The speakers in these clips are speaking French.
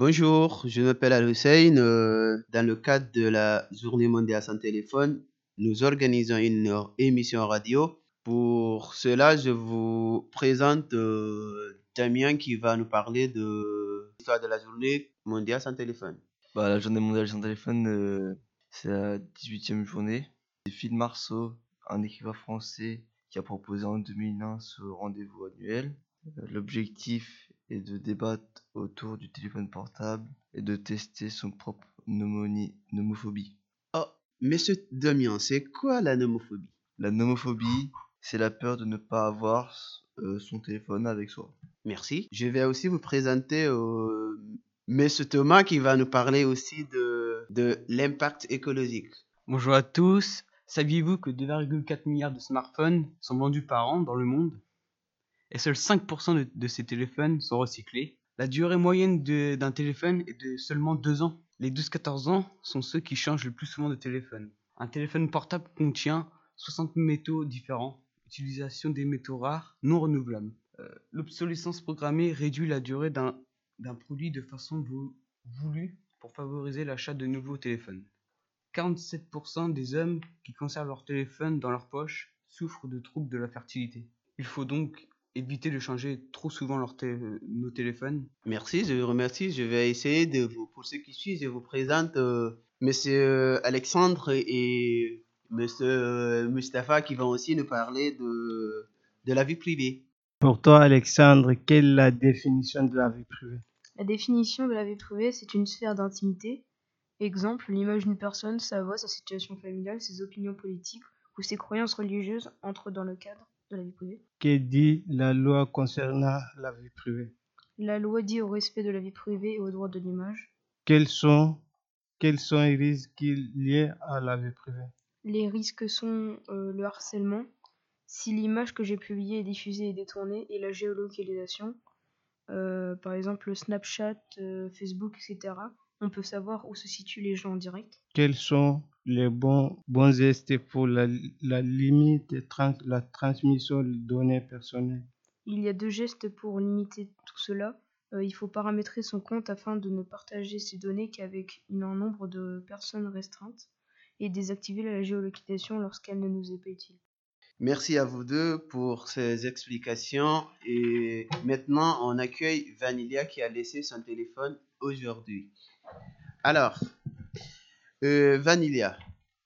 Bonjour, je m'appelle Al-Hussein. Euh, dans le cadre de la Journée mondiale sans téléphone, nous organisons une émission radio. Pour cela, je vous présente euh, Damien qui va nous parler de l'histoire de la Journée mondiale sans téléphone. Bah, la journée mondiale sans téléphone, euh, c'est la 18e journée. C'est Phil Marceau, un écrivain français, qui a proposé en 2001 ce rendez-vous annuel. L'objectif est de débattre autour du téléphone portable et de tester son propre nomophobie. Oh, monsieur Damien, c'est quoi la nomophobie La nomophobie, c'est la peur de ne pas avoir euh, son téléphone avec soi. Merci. Je vais aussi vous présenter euh, monsieur Thomas qui va nous parler aussi de, de l'impact écologique. Bonjour à tous. Saviez-vous que 2,4 milliards de smartphones sont vendus par an dans le monde? Et seuls 5% de, ces téléphones sont recyclés La durée moyenne d'un téléphone est de seulement 2 ans. Les 12-14 ans sont ceux qui changent le plus souvent de téléphone. Un téléphone portable contient 60 métaux différents, utilisation des métaux rares non renouvelables. Euh, L'obsolescence programmée réduit la durée d'un produit de façon vou- voulue pour favoriser l'achat de nouveaux téléphones. 47% des hommes qui conservent leur téléphone dans leur poche souffrent de troubles de la fertilité. Il faut donc éviter de changer trop souvent leur té- nos téléphones. Merci, je vous remercie. Je vais essayer de vous, pour ceux qui suivent, je vous présente euh, monsieur Alexandre et monsieur euh, Mustapha qui vont aussi nous parler de, de la vie privée. Pour toi, Alexandre, quelle est la définition de la vie privée? La définition de la vie privée, c'est une sphère d'intimité. Exemple, l'image d'une personne, sa voix, sa situation familiale, ses opinions politiques ou ses croyances religieuses entrent dans le cadre de la vie privée. Que dit la loi concernant la vie privée? La loi dit au respect de la vie privée et au droit de l'image. Quels sont, quels sont les risques liés à la vie privée? Les risques sont euh, le harcèlement, si l'image que j'ai publiée est diffusée et détournée, et la géolocalisation. Euh, par exemple, Snapchat, euh, Facebook, etc. On peut savoir où se situent les gens en direct? Quels sont les bons, bons gestes pour la, la limite de trans- la transmission de données personnelles? Il y a deux gestes pour limiter tout cela. Euh, il faut paramétrer son compte afin de ne partager ses données qu'avec un nombre de personnes restreintes et désactiver la géolocalisation lorsqu'elle ne nous est pas utile. Merci à vous deux pour ces explications. Et maintenant, on accueille Vanilla qui a laissé son téléphone aujourd'hui. Alors, euh, Vanilla,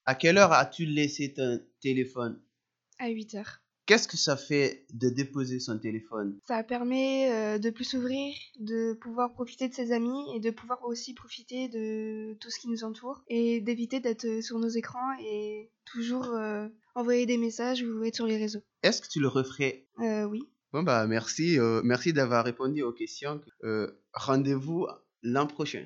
à quelle heure as-tu laissé ton téléphone? À 8 heures. Qu'est-ce que ça fait de déposer son téléphone? Ça permet euh, de plus s'ouvrir, de pouvoir profiter de ses amis et de pouvoir aussi profiter de tout ce qui nous entoure et d'éviter d'être sur nos écrans et toujours euh, envoyer des messages ou être sur les réseaux. Est-ce que tu le referais? Euh, oui. Bon, bah, merci, euh, merci d'avoir répondu aux questions. Euh, Rendez-vous l'an prochain.